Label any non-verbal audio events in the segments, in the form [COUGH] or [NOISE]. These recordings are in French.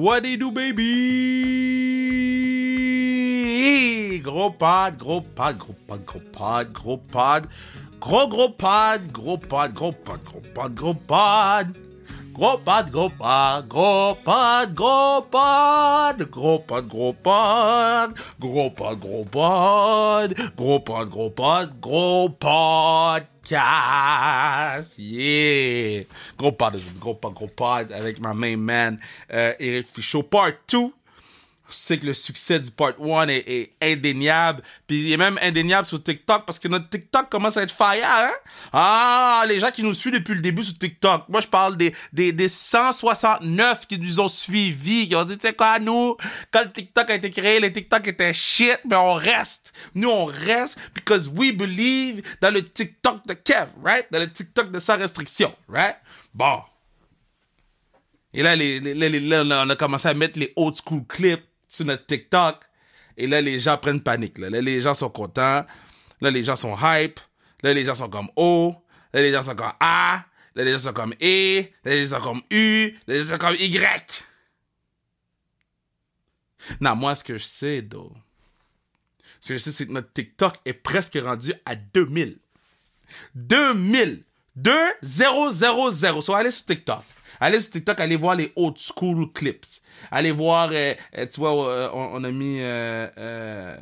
What do you do, baby? Gros pod, gros pod, gros pod, gros pod, gros pod. Gros, gros pod, gros pod, gros pod, gros pod, gros pod. Gros pod, gros pod, gros pod, gros pod. Gros pod, gros pod. Gros pod, gros pod. Gros pod, gros pod, gros podcast. Yeah. Gros pod, gros pod, gros pod avec ma main man, euh, Eric Fichot, part 2 sais que le succès du part 1 est, indéniable. Puis il est même indéniable sur TikTok parce que notre TikTok commence à être fire, hein? Ah, les gens qui nous suivent depuis le début sur TikTok. Moi, je parle des, des, des 169 qui nous ont suivis, qui ont dit, tu sais quoi, nous, quand le TikTok a été créé, le TikTok était shit, mais on reste. Nous, on reste because we believe dans le TikTok de Kev, right? Dans le TikTok de sans restriction, right? Bon. Et là, les, les, là, on a commencé à mettre les old school clips sur notre TikTok. Et là, les gens prennent panique. Là. là, les gens sont contents. Là, les gens sont hype. Là, les gens sont comme O. Là, les gens sont comme A. Là, les gens sont comme E. Là, les gens sont comme U. Là, les gens sont comme Y. Non, moi, ce que je sais, though, ce que je sais, c'est que notre TikTok est presque rendu à 2000. 2000. 2 0 0 0. So, allez sur TikTok. Allez sur TikTok, allez voir les old school clips. Allez voir, euh, euh, tu vois, euh, on, a mis euh,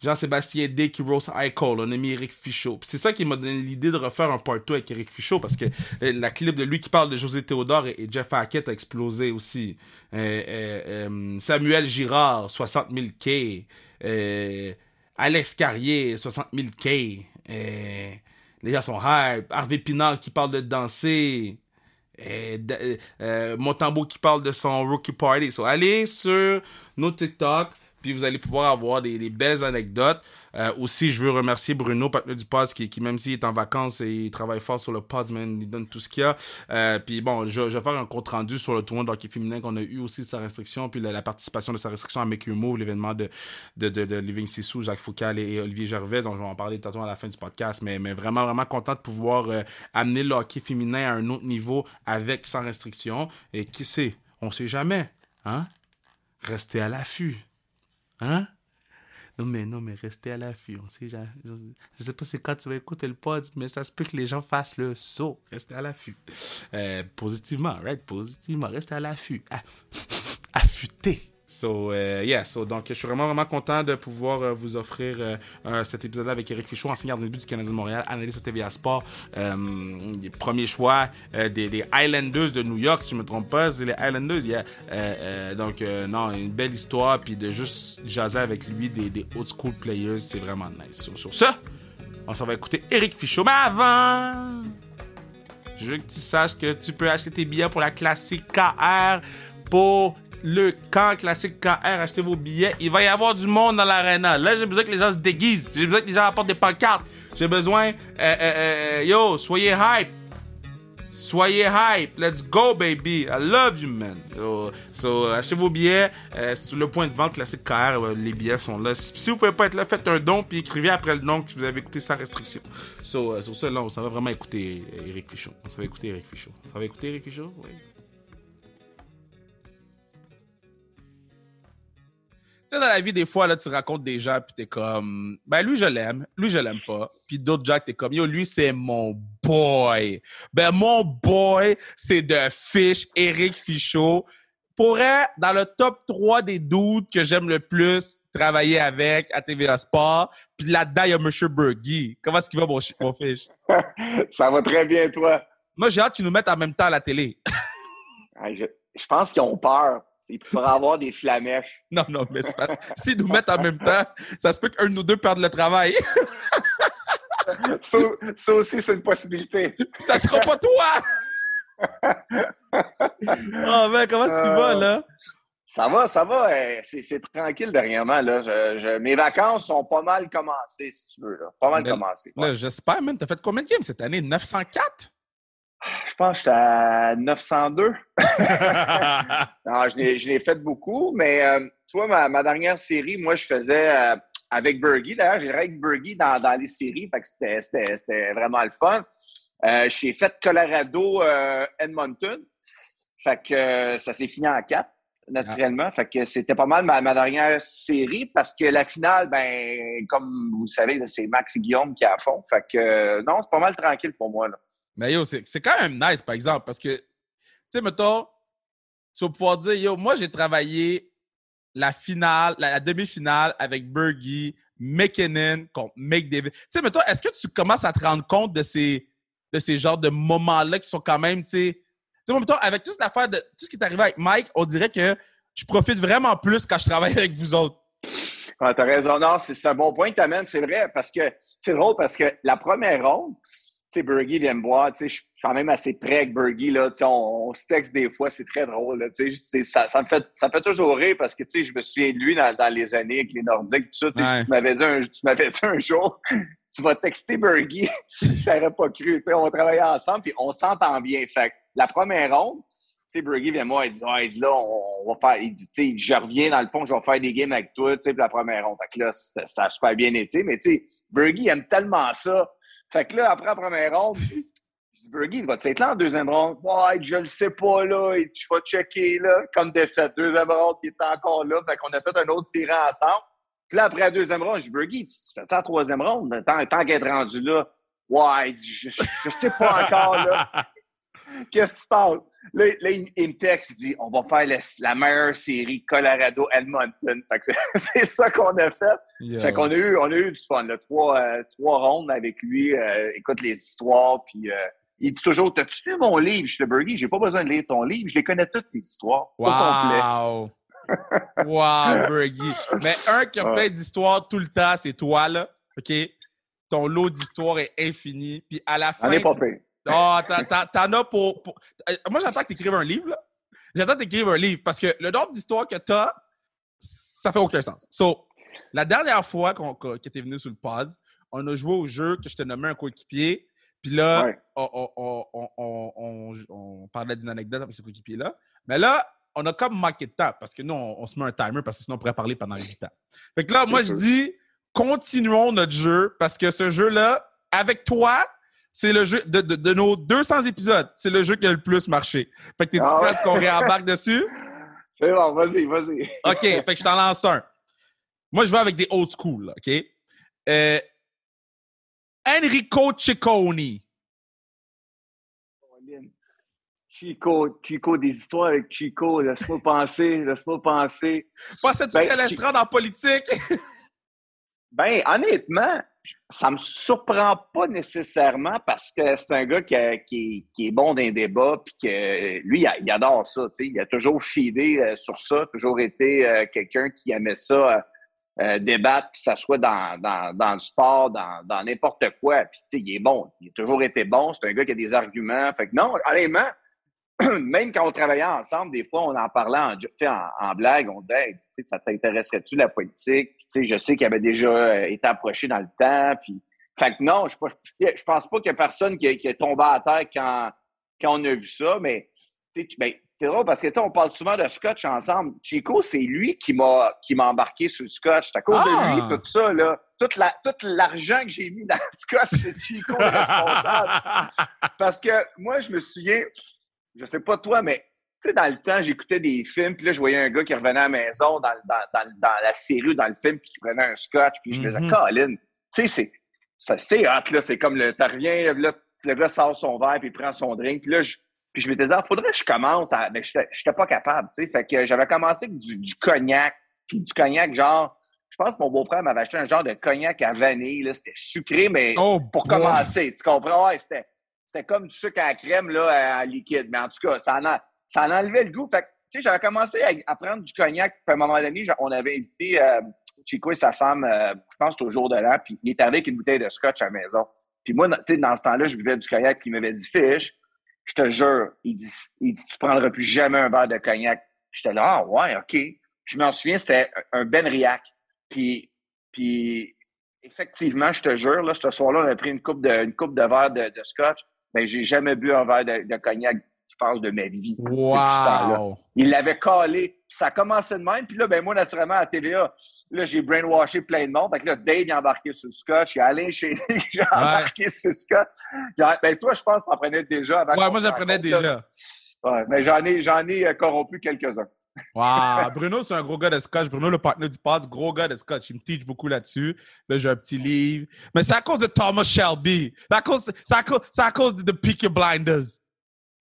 Jean-Sébastien D qui rose Icole. On a mis Eric Fichot. C'est ça qui m'a donné l'idée de refaire un part 2 avec Eric Fichot parce que la clip de lui qui parle de José Théodore et, et Jeff Hackett a explosé aussi. Samuel Girard, 60 000 K. Alex Carrier, 60 000 K. les gens sont hype. Harvey Pinard qui parle de danser. Et, euh, Montambo qui parle de son rookie party. So, allez sur nos TikTok, puis vous allez pouvoir avoir des, belles anecdotes. Euh, aussi, je veux remercier Bruno, partenaire du pod, qui, même s'il est en vacances, et il travaille fort sur le pod, man, il donne tout ce qu'il y a. Euh, puis bon, je, vais faire un compte rendu sur le tournoi de hockey féminin qu'on a eu aussi sa restriction, puis la, participation de sa restriction à Make You Move, l'événement de, de, de, de Living Sissou, Jacques Foucault et, et, Olivier Gervais, dont je vais en parler tantôt à la fin du podcast, mais, mais vraiment, vraiment content de pouvoir euh, amener le hockey féminin à un autre niveau avec sans restriction. Et qui sait, on sait jamais, hein? Restez à l'affût. Hein? Non, mais non, mais restez à l'affût. Je, je sais pas c'est quand tu vas écouter le pod, mais ça se peut que les gens fassent le saut. Restez à l'affût. Euh, positivement, right? Positivement. Restez à l'affût. Affûté. So, uh, yeah, so, donc, je suis vraiment, vraiment content de pouvoir uh, vous offrir uh, cet épisode-là avec Eric Fichot, ancien gardien de but du Canadien de Montréal, analyste à TVA Sport, premier choix euh, des, des, Islanders de New York, si je me trompe pas, c'est les Islanders, yeah. Euh, donc, euh, non, une belle histoire, puis de juste jaser avec lui des, des old school players, c'est vraiment nice. So, sur ça, on s'en va écouter Eric Fichot, mais avant... Je veux que tu saches que tu peux acheter tes billets pour la classique KR pour le camp classique KR, achetez vos billets. Il va y avoir du monde dans l'arena. Là, j'ai besoin que les gens se déguisent. J'ai besoin que les gens apportent des pancartes. J'ai besoin. Euh, euh, yo, soyez hype. Soyez hype. Let's go, baby. I love you, man. So, achetez vos billets. Euh, sur le point de vente classique KR, les billets sont là. Si vous pouvez pas être là, faites un don puis écrivez après le nom que vous avez écouté sans restriction. So, sur ça, là, on va vraiment écouter Eric Fichot. On va écouter Eric Fichot. On va écouter Eric Fichot? Oui. Sais, dans la vie, des fois, là, tu racontes des gens, puis t'es comme, ben lui, je l'aime, lui, je l'aime pas. Puis d'autres gens, t'es comme, yo, lui, c'est mon boy. Ben, mon boy, c'est de Fish, Eric Fichot. Pourrait, dans le top 3 des doutes que j'aime le plus travailler avec à TVA Sport, puis là-dedans, il y a M. Bergy. Comment est-ce qu'il va, mon, mon Fish? [LAUGHS] Ça va très bien, toi. Moi, j'ai hâte qu'ils nous mettent en même temps à la télé. je, je pense qu'ils ont peur. Il pourrait avoir des flamèches. [LAUGHS] Non, non, mais c'est parce s'ils nous mettent en même temps, ça se peut qu'un de nous deux perde le travail. [LAUGHS] ça, ça, aussi, c'est une possibilité. Ça sera pas toi! oh, [LAUGHS] ben, comment est-ce qu'il euh, va, là? Ça va, ça va. C'est tranquille dernièrement. Là. Je, je, mes vacances sont pas mal commencées, si tu veux. Là. Pas mal commencées. Ouais. J'espère, man. T'as fait combien de games cette année? 904? Je pense que j'étais à 902. non, [LAUGHS] je l'ai fait beaucoup, mais euh, tu vois, ma, ma, dernière série, moi, je faisais euh, avec Bergie. D'ailleurs, j'ai avec Bergie dans, dans, les séries, fait que c'était vraiment le fun. Euh, j'ai fait Colorado, Edmonton. Fait que ça s'est fini en quatre. naturellement. Fait que c'était pas mal ma, dernière série parce que la finale, ben, comme vous savez, c'est Max et Guillaume qui a à fond. Fait que non, c'est pas mal tranquille pour moi. Là. Mais yo, c'est quand même nice, par exemple, parce que, tu sais, mettons, tu vas pouvoir dire, yo, moi, j'ai travaillé la finale, la, demi-finale avec Bergie, McKinnon contre McDavid. Tu sais, mettons, est-ce que tu commences à te rendre compte de ces, de ces genres de moments-là qui sont quand même, tu sais, tu sais, mettons, avec toute l'affaire de tout ce qui est arrivé avec Mike, on dirait que je profite vraiment plus quand je travaille [LAUGHS] avec vous autres. Ah, t'as raison. Non, c'est un bon point que t'amènes, c'est vrai, parce que c'est drôle parce que la première ronde, sais, Bergie vient me voir, tu sais, je suis quand même assez près avec Bergie, là, tu sais, on, se texte des fois, c'est très drôle, tu sais, ça, ça, me fait, ça me fait toujours rire parce que, tu sais, je me souviens de lui dans, dans les années avec les Nordiques, tout ça, tu sais, tu m'avais dit, un, tu m'avais dit un jour, tu vas texter Bergie, j'aurais pas cru, tu sais, on travaillait ensemble, puis on s'entend bien, fait la première ronde, tu sais, Bergie vient moi, il dit, ah, il dit là, on, va faire, il dit, tu sais, je reviens dans le fond, je vais faire des games avec toi, tu sais, la première ronde. Fait que là, ça a super bien été, mais tu sais, Bergie aime tellement ça. Fait que là, après la première ronde, je dis, Bergie, va-tu être là en deuxième ronde? Ouais, je le sais pas, là, et je vais checker, là, comme défaite. Deuxième ronde, il est encore là. Fait qu'on a fait un autre tirant ensemble. Puis là, après la deuxième ronde, je dis, Bergie, tu fais ça la troisième ronde? Tant, tant qu'être rendu là, ouais, je, sais pas encore, là. [LAUGHS] Qu'est-ce qui se passe? Là, il, me texte, il dit on va faire la meilleure série Colorado-Edmonton. [LAUGHS] c'est ça qu'on a fait. Fait qu'on a eu, on a eu du fun. Trois, euh, trois rondes avec lui. Euh, écoute les histoires. Puis euh, il dit toujours T'as-tu lu mon livre? Je te Je j'ai pas besoin de lire ton livre. Je les connais toutes tes histoires. Wow! wow, Bergie. Mais un qui a plein d'histoires tout le temps, c'est toi, là. OK? Ton lot d'histoires est infini. Puis à la fin. On est pas oh, t'en as pour, Moi, j'attends que tu écrives un livre, là. J'attends que tu écrives un livre parce que le nombre d'histoires que tu as, ça fait aucun sens. So, la dernière fois qu'on, que tu es venu sur le pod, on a joué au jeu que je te nommais un coéquipier. Puis là, on, on, parlait d'une anecdote avec ce coéquipier-là. Mais là, on a comme manqué de temps parce que nous, on, se met un timer parce que sinon, on pourrait parler pendant 8 ans. Fait que là, moi, je dis, continuons notre jeu parce que ce jeu-là, avec toi, c'est le jeu de, nos 200 épisodes, c'est le jeu qui a le plus marché. Fait que t'es-tu ah prêt qu'on réembarque dessus? [LAUGHS] C'est bon, vas-y, vas-y. OK, fait que je t'en lance un. Moi, je vais avec des old school, OK? Euh, Enrico Ciccone. Chico, Chico, des histoires avec Chico, laisse-moi penser, laisse-moi penser. Pensais-tu ben, qu'elle se rendre en politique? [LAUGHS] ben, honnêtement, ça me surprend pas nécessairement parce que c'est un gars qui, est bon dans les débats puis que lui, il, adore ça. Il a toujours fidé euh, sur ça, toujours été euh, quelqu'un qui aimait ça euh, débattre, que ce soit dans, le sport, dans n'importe quoi. Puis il est bon. Il a toujours été bon. C'est un gars qui a des arguments. Fait que non, honnêtement, [CLEARS THROAT] même quand on travaillait ensemble, des fois, on en parlait en, en, blague. On disait Ça t'intéresserait-tu la politique? je sais qu'il avait déjà euh, été approché dans le temps. Puis, fait que non, je, je pense pas qu'il y a personne qui, est tombé à terre quand, quand on a vu ça, mais ben, c'est drôle parce que on parle souvent de scotch ensemble. Chico, c'est lui qui m'a qui m'a embarqué sur le scotch. C'est à cause de lui, ah! tout ça, là. Tout, la, tout l'argent que j'ai mis dans le scotch, c'est Chico le responsable. [LAUGHS] parce que moi, je me souviens, je sais pas toi, mais tu sais, dans le temps, j'écoutais des films, puis là, je voyais un gars qui revenait à la maison dans, la série ou dans le film, puis qui prenait un scotch, puis je me disais, mm-hmm. Colin, tu sais, c'est hot, là, c'est comme le, t'as rien, là, le gars sort son verre, puis il prend son drink, puis là, je, puis je me disais, il ah, faudrait que je commence, à, mais j'étais pas capable, tu sais, fait que j'avais commencé avec du, cognac, puis du cognac, genre, je pense que mon beau-frère m'avait acheté un genre de cognac à vanille, là, c'était sucré, mais oh, pour commencer, tu comprends? Ouais, c'était c'était comme du sucre à crème là, à liquide. Mais en tout cas, ça en, ça enlevait le goût. Fait tu sais, j'avais commencé à, prendre du cognac. Puis à un moment donné, on avait invité euh, Chico et sa femme, euh, je pense, au jour de l'an. Puis il était avec une bouteille de scotch à la maison. Puis moi, tu sais, dans ce temps-là, je buvais du cognac. Puis il m'avait dit, fiche, je te jure, il dit, il dit, tu prendras plus jamais un verre de cognac. J'étais là, ah ouais, OK. Je m'en souviens, c'était un Benriac. Puis, puis effectivement, je te jure, là, ce soir-là, on a pris une coupe de, une coupe de verre de, de scotch ben, j'ai jamais bu un verre de, cognac, je pense, de ma vie. Wow! Il l'avait collé. Ça a commencé de même. Puis là, ben, moi, naturellement, à TVA, là, j'ai brainwashé plein de monde. Fait que là, Dave est embarqué sur le scotch. Il y a Alain chez qui a embarqué sur le scotch. Ben, toi, je pense que tu en prenais déjà avant. Ouais, moi, j'en prenais déjà. Ouais, mais j'en ai, j'en ai euh, corrompu quelques-uns. Wow, [LAUGHS] Bruno, c'est un gros gars de scotch. Bruno, le partenaire du pod, gros gars de scotch. Il me teach beaucoup là-dessus. Là, j'ai un petit livre. Mais c'est à cause de Thomas Shelby. C'est à cause, c'est à cause, c'est à cause de The Peaky Blinders.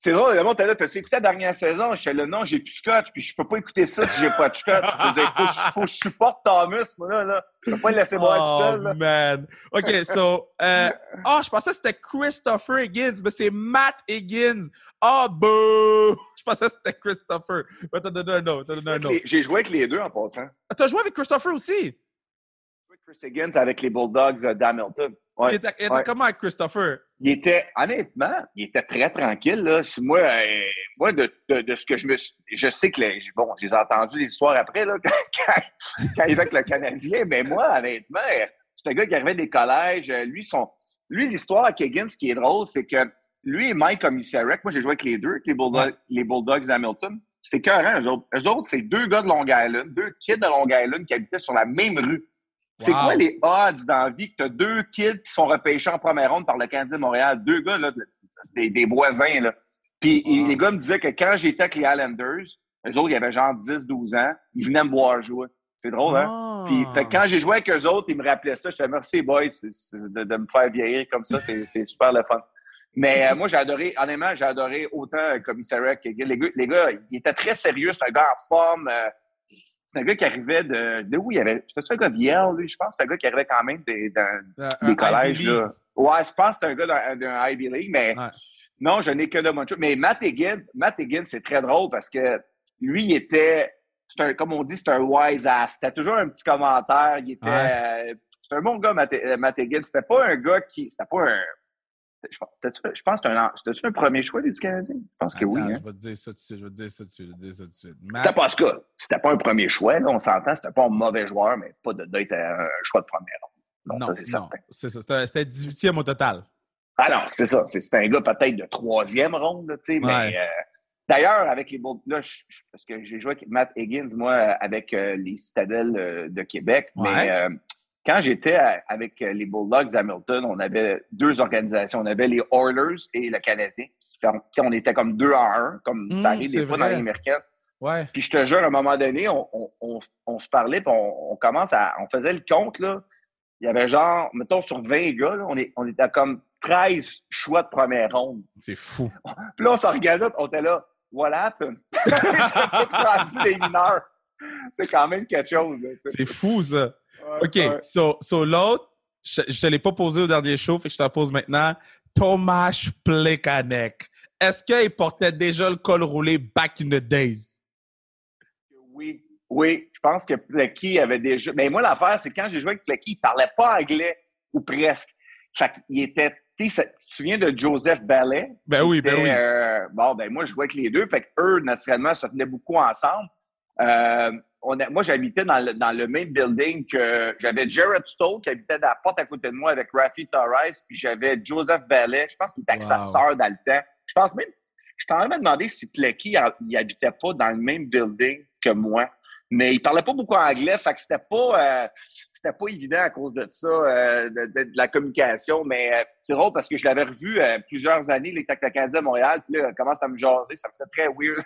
C'est drôle, le monde t'as là, t'as-tu écouté la dernière saison? Je suis là, non, j'ai plus scotch, puis je peux pas écouter ça si j'ai pas de scotch. Il faut, faut que je supporte Thomas, moi, là, là. Je peux pas le laisser boire tout seul, là. Oh, man. OK, so, euh, oh, je pensais que c'était Christopher Higgins, mais c'est Matt Higgins. Oh, boo! [LAUGHS] Je pensais que c'était Christopher. Mais t'as donné un autre, t'as donné un autre. J'ai joué avec les deux en passant. Ah, T'as joué avec Christopher aussi? Chris Higgins avec les Bulldogs d'Hamilton. Ouais, il était, il était ouais. comment avec Christopher? Il était, honnêtement, il était très tranquille. Là. Moi, euh, moi de, de, de ce que je me suis. Je sais que, les, bon, j'ai entendu les histoires après, là, quand, [LAUGHS] quand, quand il était avec le Canadien, mais moi, honnêtement, c'est un gars qui arrivait des collèges. euh, Lui, son, lui l'histoire avec Higgins, ce qui est drôle, c'est que lui et Mike Commissarek, moi, j'ai joué avec les deux, avec les Bulldogs, Ouais. les Bulldogs d'Hamilton. C'était carré, eux autres. Eux autres, c'est deux gars de Long Island, deux kids de Long Island qui habitaient sur la même rue. C'est Wow. quoi les odds dans la vie que tu as deux kids qui sont repêchés en première ronde par le Canadien de Montréal? Deux gars, là, des, des voisins, là. Puis Wow. les gars me disaient que quand j'étais avec les Islanders, eux autres, ils avaient genre 10-12 ans, ils venaient me voir jouer. C'est drôle, hein? Puis fait quand j'ai joué avec eux autres, ils me rappelaient ça. Je te merci, boys, de, de me faire vieillir comme ça. C'est super le fun. Mais euh, moi, j'ai adoré, honnêtement, j'ai adoré autant euh, Commissariat que les gars. Les gars, il était très sérieux. C'est un gars en forme. euh, c'est un gars qui arrivait de. De où il y avait. C'était un gars de Yale, lui, je pense. C'est un gars qui arrivait quand même des, dans, Euh, des un collèges. Là. Ouais, je pense que c'est un gars d'un Ivy League, mais Ouais. non, je n'ai que de bonnes choses. Mais Matt Higgins, Matt Higgins, c'est très drôle parce que lui, il était, c'est un, comme on dit, c'est un wise ass. C'était toujours un petit commentaire. Il était, Ouais. euh, c'est un bon gars, Matt, Matt Higgins. C'était pas un gars qui, c'était pas un, je pense, c'était-tu- je pense que c'était un, un premier choix lui, du Canadien? Je pense que oui. Hein. Je vais te dire ça tout de suite, je vais te dire ça tout de suite, je vais te dire ça tout de suite. C'était pas, tout cas, c'était pas un premier choix, là, on s'entend. C'était pas un mauvais joueur, mais pas de- d'être un choix de première ronde. Non, ça, c'est certain. c'est ça. C'était c'était 18e au total. Ah non, c'est ça. C'est un gars peut-être de troisième ronde, là, tu sais, Ouais. mais euh, d'ailleurs, avec les Bull- là, je- je- parce que j'ai joué avec Matt Higgins, moi, avec euh, les Citadelles euh, de Québec, Ouais. mais euh, quand j'étais à- avec euh, les Bulldogs Hamilton, on avait deux organisations. On avait les Oilers et le Canadien, on était comme deux en un, comme ça arrive c'est des fois dans les américaines. Ouais. Puis je te jure, à un moment donné, on, on- on- on se parlait, puis on, commence à. On faisait le compte, là. Il y avait genre, mettons, sur 20 gars, là, on, est, on était comme 13 choix de première ronde. C'est fou. [LAUGHS] Puis là, on se regardait, on était là, voilà. [LAUGHS] C'est quand même quelque chose, là. C'est fou, ça. OK, ouais. so, so l'autre, je ne te l'ai pas posé au dernier show, fait que je te la pose maintenant. Tomasz Plekanec. Est-ce qu'il portait déjà le col roulé back in the days? Oui, oui. Je pense que Plecky avait déjà. Mais moi, l'affaire, c'est que quand j'ai joué avec Plecky, il parlait pas anglais, ou presque. Fait qu'il était. Tu te souviens de Joseph Ballet? Ben oui, ben oui. euh, bon, ben moi, je jouais avec les deux. Fait qu'eux, naturellement, se tenaient beaucoup ensemble. Euh, on a- moi, j'habitais dans le, dans le même building que j'avais Jared Stoll qui habitait à la porte à côté de moi avec Rafi Torres, puis j'avais Joseph Ballet. Je pense qu'il était avec sa sœur dans le temps. Je pense même, je t'en ai demandé si Plecky, il, habitait pas dans le même building que moi. Mais il parlait pas beaucoup anglais, fait que c'était pas, euh, c'était pas évident à cause de ça, euh, de, de- de la communication. Mais euh, c'est drôle parce que je l'avais revu euh, plusieurs années, il était à Montréal, puis là, il commence à me jaser, ça me faisait très weird.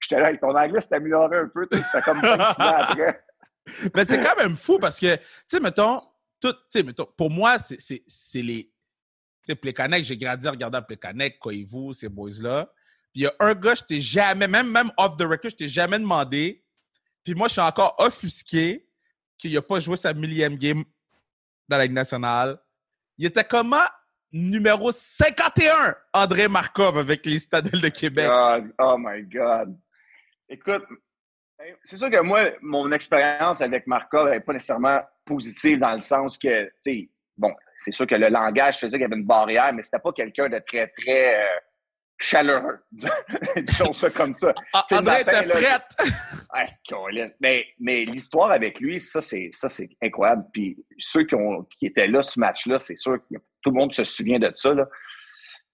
J'étais là, ton anglais s'est amélioré un peu, c'était comme 5-6 ans après. [LAUGHS] Mais c'est quand même fou parce que, tu sais, mettons, tout, mettons, pour moi, c'est les. Tu sais, Plekanec, j'ai grandi en regardant Plekanec, Koivu, ces boys-là. Puis il y a un gars, je t'ai jamais, même, même off the record, je t'ai jamais demandé. Puis moi, je suis encore offusqué qu'il n'a pas joué sa millième game dans la Ligue nationale. Il était comment? Numéro 51, André Markov avec les de Québec? God, oh my God. Écoute, ben, c'est sûr que moi, mon expérience avec Markov n'est pas nécessairement positive dans le sens que, tu sais, bon, c'est sûr que le langage faisait qu'il y avait une barrière, mais c'était pas quelqu'un de très, très euh, chaleureux. [LAUGHS] Disons ça comme ça. Ah, le André là, frette! [LAUGHS] Ouais, Colin. Mais, mais l'histoire avec lui, ça, c'est, ça, c'est incroyable. Puis ceux qui, ont, qui étaient là, ce match-là, c'est sûr que tout le monde se souvient de ça. Là.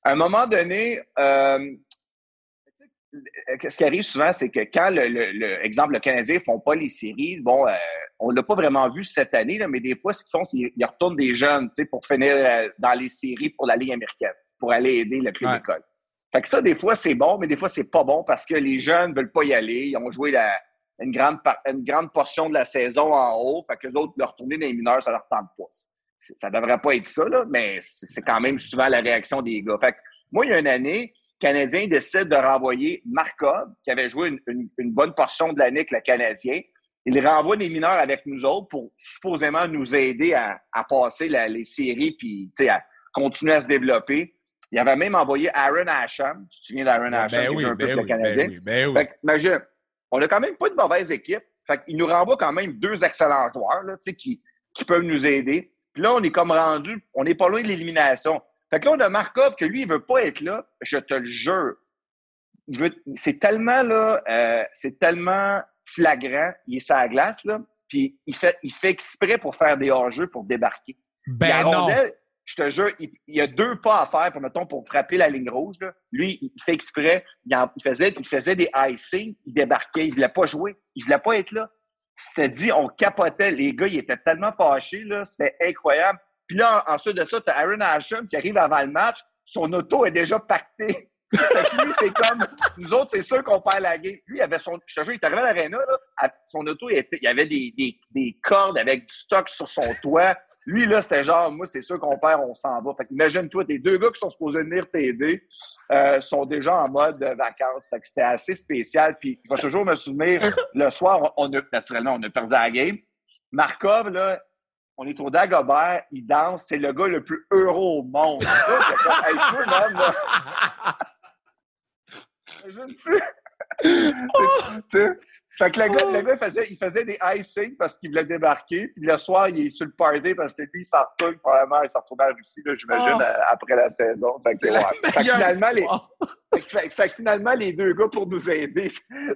À un moment donné, euh, ce qui arrive souvent, c'est que quand, le, le- le- exemple, le Canadien ne font pas les séries, bon, euh, on ne l'a pas vraiment vu cette année, là, mais des fois, ce qu'ils font, c'est qu'ils retournent des jeunes tu sais, pour finir euh, dans les séries pour la Ligue américaine, pour aller aider le club Ouais. d'école. Fait que ça, des fois, c'est bon, mais des fois, c'est pas bon parce que les jeunes ne veulent pas y aller. Ils ont joué la, une grande, une grande portion de la saison en haut, fait que les autres, leur tourner dans les mineurs, ça leur tente pas. Ça devrait pas être ça, là, mais c'est quand même souvent la réaction des gars. Fait que moi, il y a une année, Canadien décide de renvoyer Markov, qui avait joué une, bonne portion de l'année avec le Canadien. Il renvoie les mineurs avec nous autres pour supposément nous aider à, passer les séries puis à continuer à se développer. Il avait même envoyé Aaron Asham. Tu te souviens d'Aaron ben Asham, qui oui, un peu ben le Canadien? Ben fait imagine, on n'a quand même pas de mauvaise équipe. Fait il nous renvoie quand même deux excellents joueurs là, qui, qui peuvent nous aider. Puis là, on est comme rendu, on n'est pas loin de l'élimination. Fait que là, on a Markov que lui, il veut pas être là, je te le jure. C'est tellement, là, euh, c'est tellement flagrant. Il est sur la glace, là, puis il fait, il fait exprès pour faire des hors-jeux pour débarquer. Ben non. je te jure, il, y a deux pas à faire, pour, mettons, pour frapper la ligne rouge. Là. Lui, il fait exprès. Il, faisait, il faisait des icing, il débarquait. Il voulait pas jouer. Il voulait pas être là. C'était dit, on capotait. Les gars, ils étaient tellement fâchés. C'était incroyable. Puis là, ensuite de ça, tu as Aaron Asham qui arrive avant le match. Son auto est déjà pacté. [LAUGHS] lui, c'est comme, nous autres, c'est sûr qu'on perd la game. Lui, il avait son, je te jure, il est arrivé à l'aréna, son auto, il, y avait des, des, des, cordes avec du stock sur son toit. Lui, là, c'était genre, moi, c'est sûr qu'on perd, on s'en va. Fait qu'imagine-toi, tes deux gars qui sont supposés venir t'aider euh, sont déjà en mode vacances. Fait que c'était assez spécial. Puis, je vais toujours me souvenir, le soir, on a, naturellement, on a perdu la game. Markov, là, on est au Dagobert, il danse, c'est le gars le plus heureux au monde. hey, même, là. [LAUGHS] Imagine-tu? [LAUGHS] Fait que le gars, le gars il, faisait, il faisait des icing parce qu'il voulait débarquer. Puis le soir, il est sur le party parce que lui, il s'en retourne probablement. Il s'en retourne en Russie, j'imagine, euh, après la saison. Fait que, fait finalement, les, [LAUGHS] fait, que finalement, les deux gars, pour nous aider,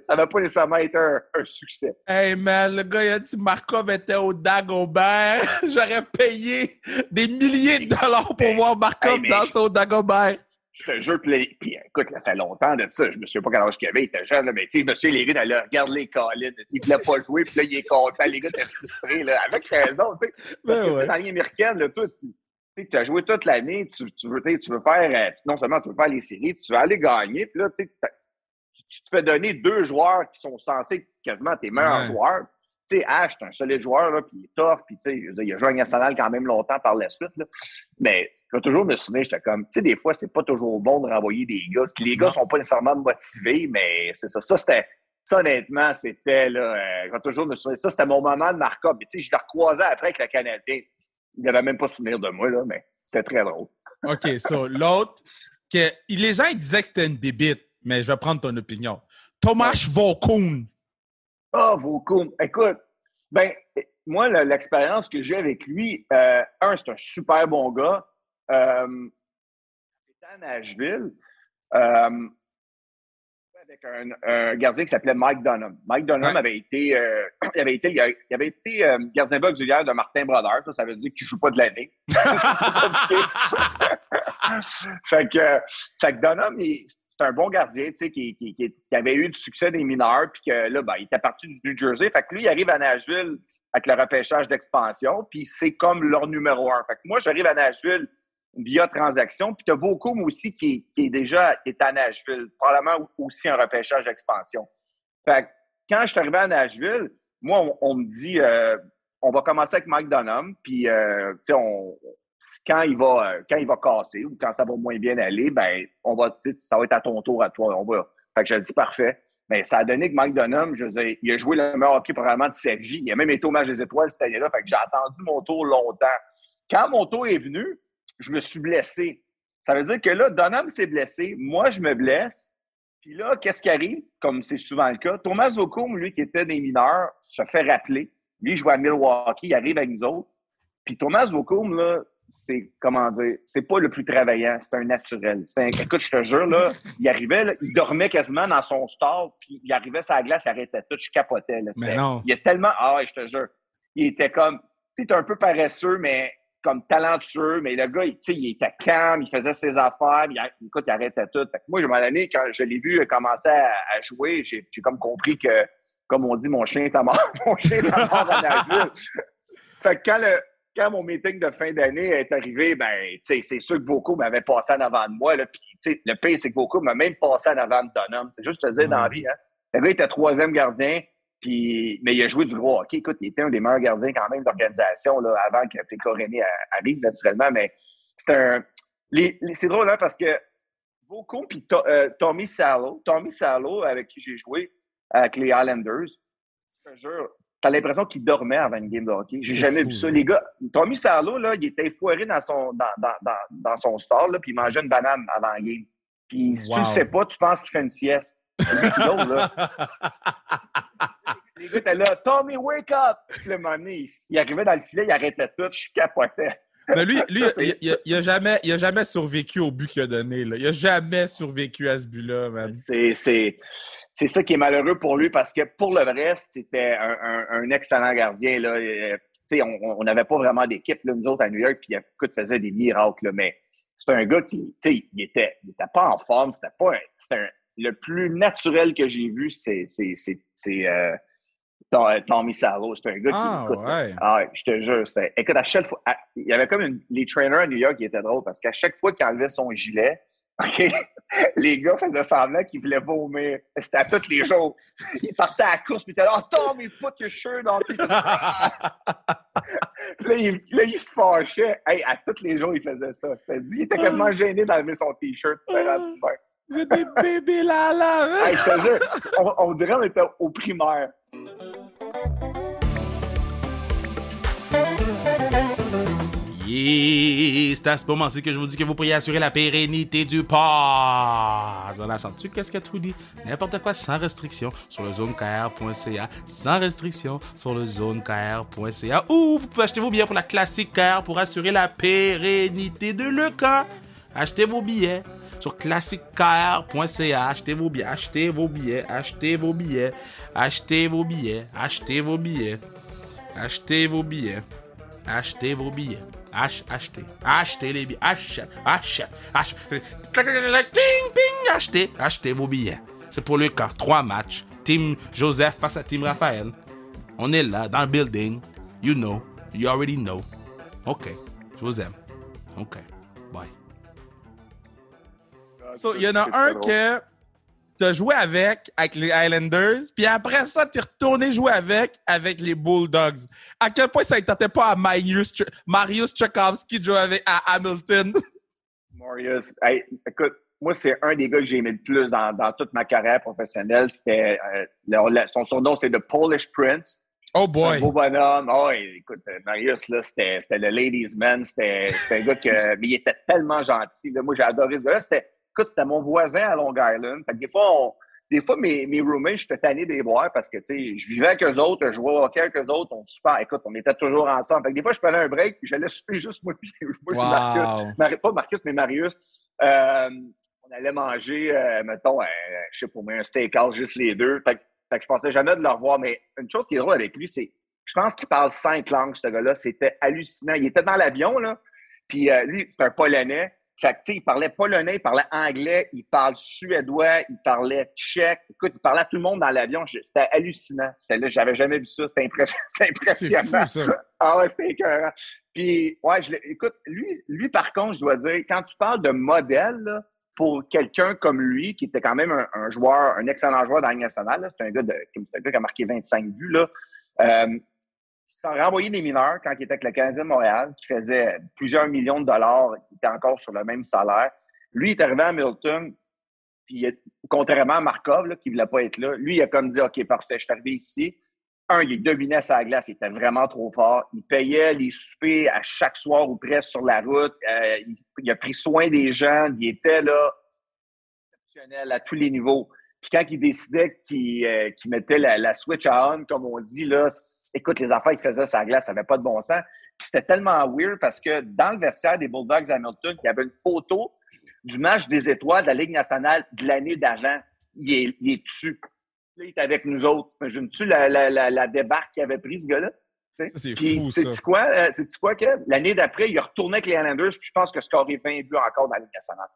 ça va pas nécessairement être un, succès. Hey man, le gars, il a dit Markov était au Dagobert. [LAUGHS] J'aurais payé des milliers de dollars pour voir Markov danser au Dagobert. Je te jure, puis, puis écoute, ça fait longtemps de ça. Je me souviens pas quel âge qu'il avait, il était jeune, là, mais tu sais, monsieur Léry, d'aller regarde les collines. Il voulait pas jouer, puis là, il est content. Les gars étaient frustrés, là, avec raison, tu sais. Parce ben que dans l'année américaine, là, toi, tu tu as joué toute l'année, tu, tu, veux, tu veux faire, euh, non seulement tu veux faire les séries, tu veux aller gagner, puis là, tu te fais donner deux joueurs qui sont censés être quasiment tes meilleurs joueurs. Tu sais, Ash, c'est un solide joueur, là, puis il est tough, puis tu sais, il a joué à national quand même longtemps par la suite, là. Mais je vais toujours me souvenir, j'étais comme, tu sais, des fois, c'est pas toujours bon de renvoyer des gars. Les gars sont pas nécessairement motivés, mais c'est ça. Ça, c'était, ça, honnêtement, c'était, là, euh, je vais toujours me souvenir. Ça, c'était mon moment de marque-up. Tu sais, je l'ai recroisé après avec le Canadien. Il n'avait même pas souvenir de moi, là, mais c'était très drôle. OK, ça. L'autre, que les gens ils disaient que c'était une bibite, mais je vais prendre ton opinion. Thomas Vaucoun. Ah, oh, Vaucoun. Écoute, ben, moi, l'expérience que j'ai avec lui, euh, un, c'est un super bon gars. Euh, à Nashville euh, avec un, gardien qui s'appelait Mike Dunham. Mike Dunham avait été, euh, [CLEARS THROAT] il avait été, il avait été euh, gardien auxiliaire de Martin Brodeur. Ça, ça veut dire que tu ne joues pas de l'année. [LAUGHS] [LAUGHS] fait, que, fait que Dunham, c'est un bon gardien, tu sais, qui, qui, qui, avait eu du succès des mineurs, puis que là, ben, il était parti du New Jersey. Fait que lui, il arrive à Nashville avec le repêchage d'expansion, puis c'est comme leur numéro un. Fait que moi, j'arrive à Nashville via transaction. Puis tu as beaucoup aussi qui, est déjà qui est à Nashville, probablement aussi un repêchage d'expansion. Fait quand je suis arrivé à Nashville, moi, on, me dit euh, on va commencer avec Mike Dunham, puis euh, on, quand il va quand il va casser ou quand ça va moins bien aller, ben on va ça va être à ton tour à toi. On va. Fait que je dis parfait. Mais ça a donné que Mike Dunham, je veux il a joué le meilleur hockey probablement de sa vie. Il a même été au match des étoiles cette année-là. Fait que j'ai attendu mon tour longtemps. Quand mon tour est venu, je me suis blessé. Ça veut dire que là, Donham s'est blessé, moi, je me blesse. Puis là, qu'est-ce qui arrive? Comme c'est souvent le cas, Thomas Ocombe, lui, qui était des mineurs, se fait rappeler. Lui, il joue à Milwaukee, il arrive avec nous autres. Puis Thomas Ocombe, là, c'est, comment dire, c'est pas le plus travaillant, c'est un naturel. Un, écoute, je te jure, là, il arrivait, il dormait quasiment dans son store, puis il arrivait sur la glace, il arrêtait tout, je capotais. Là, mais non. Il est tellement, ah ouais, je te jure, il était comme, tu sais, un peu paresseux, mais comme talentueux, mais le gars, il, il était calme, il faisait ses affaires, il, écoute, il arrêtait tout. moi, je m'en donné, quand je l'ai vu commencer à, jouer, j'ai comme compris que, comme on dit, mon chien est mort. [LAUGHS] mon chien est mort à Nashville. [LAUGHS] fait que quand, le, quand mon meeting de fin d'année est arrivé, ben, c'est sûr que beaucoup m'avaient passé en avant de moi. Là, le pire, c'est que beaucoup m'a même passé en avant de Donham. C'est juste te dire dans la vie. Hein? Le gars était troisième gardien, Puis, mais il a joué du gros hockey. Écoute, il était un des meilleurs gardiens quand même d'organisation avant que Péco René arrive naturellement. Mais c'est un. c'est drôle, hein, parce que Vaucon puis euh, Tommy Salo, Tommy Salo, avec qui j'ai joué avec les Islanders, je te jure, t'as l'impression qu'il dormait avant une game de hockey. J'ai jamais vu ça. Les gars, Tommy Salo, là, il était foiré dans son, dans, dans, dans, dans son stall, là, puis il mangeait une banane avant la game. Puis si tu le sais pas, tu penses qu'il fait une sieste. C'est là. [LAUGHS] Les gars étaient là, Tommy, wake up! Puis le moment il, arrivait dans le filet, il arrêtait tout, je capotais. Mais lui, lui il, il, a, jamais, il a jamais survécu au but qu'il a donné. Là. Il a jamais survécu à ce but-là, man. C'est ça qui est malheureux pour lui parce que pour le reste, c'était un, un, excellent gardien. Là. on n'avait pas vraiment d'équipe, nous autres, à New York, puis il faisait des miracles. Là, mais c'est un gars qui, il était, il était pas en forme. C'était pas un, le plus naturel que j'ai vu, c'est euh, Tommy Salo. C'est un gars qui. Ah, écoute, ouais. Ah, je te jure. Écoute, à chaque fois. il y avait comme une, les trainers à New York qui étaient drôles parce qu'à chaque fois qu'il enlevait son gilet, [LAUGHS] les gars faisaient semblant qu'ils voulaient vomir. C'était à tous les jours. Ils partaient à la course, puis ils étaient là, oh, Tommy, put your shirt on. là, il, là, il se fâchait. Hey, à tous les jours, il faisait ça. Il était quasiment gêné d'enlever son T-shirt. Vous êtes des bébés là, là. hey, je te jure, on, on dirait qu'on était au primaire. C'est à ce moment-ci que je vous dis que vous pourriez assurer la pérennité du port. On a tu qu'est-ce que tu dit? N'importe quoi sans restriction sur le zonekr.ca. Sans restriction sur le zonekr.ca. Ou vous pouvez acheter vos billets pour la classique car pour assurer la pérennité de le camp. Achetez vos billets sur classiquecar.ca. Achetez vos billets, achetez vos billets, achetez vos billets, achetez vos billets, achetez vos billets, achetez vos billets, achetez vos billets. achetez, achetez les billets, achetez, achetez, achetez, ping, ping, achetez, achetez vos billets. C'est pour le camp. Trois matchs. Team Joseph face à Team Raphaël. On est là, dans le building. You know. You already know. OK. Je vous aime. OK. Bye. il y en a un que tu as joué avec, avec les Islanders, puis après ça, tu es retourné jouer avec, avec les Bulldogs. À quel point ça ne tentait pas à Marius, Marius Tchaikovsky de jouer avec, à Hamilton? [LAUGHS] Marius, écoute, moi, c'est un des gars que j'ai aimé le plus dans, dans toute ma carrière professionnelle. C'était, euh, son surnom, c'est The Polish Prince. Oh boy! Un beau bonhomme. Oh, écoute, Marius, là, c'était, le ladies man. C'était, un gars que, [LAUGHS] mais il était tellement gentil. Là. Moi, j'ai adoré ce gars-là. C'était, écoute, c'était mon voisin à Long Island. Fait que des fois, des fois, mes, mes roommates, j'étais tanné des boire parce que, tu sais, je vivais avec eux autres, je jouais au hockey avec eux autres, on super. Écoute, on était toujours ensemble. Fait que des fois, je prenais un break, puis j'allais [LAUGHS] souper juste moi, puis wow. Marcus. pas Marcus, mais Marius. Euh, on allait manger, euh, mettons, je sais pas, un steakhouse, juste les deux. Fait, fait que je pensais jamais de le revoir. Mais une chose qui est drôle avec lui, c'est, je pense qu'il parle cinq langues, ce gars-là. C'était hallucinant. Il était dans l'avion, là. Puis euh, lui, c'est un Polonais. Fait que, il parlait polonais, il parlait anglais, il parle suédois, il parlait tchèque. Écoute, il parlait à tout le monde dans l'avion. C'était hallucinant. Là, j'avais jamais vu ça. C'était [LAUGHS] impressionnant. Fou, ça. [LAUGHS] ah ouais, c'était écœurant. Puis, ouais, je écoute, lui, lui, par contre, je dois dire, quand tu parles de modèle, pour quelqu'un comme lui, qui était quand même un, joueur, un excellent joueur dans la nationale, c'est un, gars un gars qui a marqué 25 buts, là. Euh, s'est renvoyé des mineurs quand il était avec le Canadien de Montréal, qui faisait plusieurs millions de dollars, il était encore sur le même salaire. Lui, il est arrivé à Milton, puis contrairement à Markov, qui ne voulait pas être là, lui, il a comme dit OK, parfait, je suis arrivé ici. Un, il dominait sa glace, il était vraiment trop fort. Il payait les soupers à chaque soir ou presque sur la route. Euh, il, a pris soin des gens, il était là, exceptionnel à tous les niveaux. Puis quand il décidait qu'il euh, mettait la, la, switch on, comme on dit, là, écoute, les affaires qu'il faisait sur la glace, ça n'avait pas de bon sens. Puis c'était tellement weird parce que dans le vestiaire des Bulldogs Hamilton, il y avait une photo du match des étoiles de la Ligue nationale de l'année d'avant. Il est, il est dessus. Là, il est avec nous autres. Imagines-tu la, la, la, la, débarque qu'il avait pris, ce gars-là? C'est fou, ça. C'est quoi, euh, quoi, Kev? L'année d'après, il a retourné avec les Islanders, puis je pense que scoré 20 buts encore dans la Ligue nationale.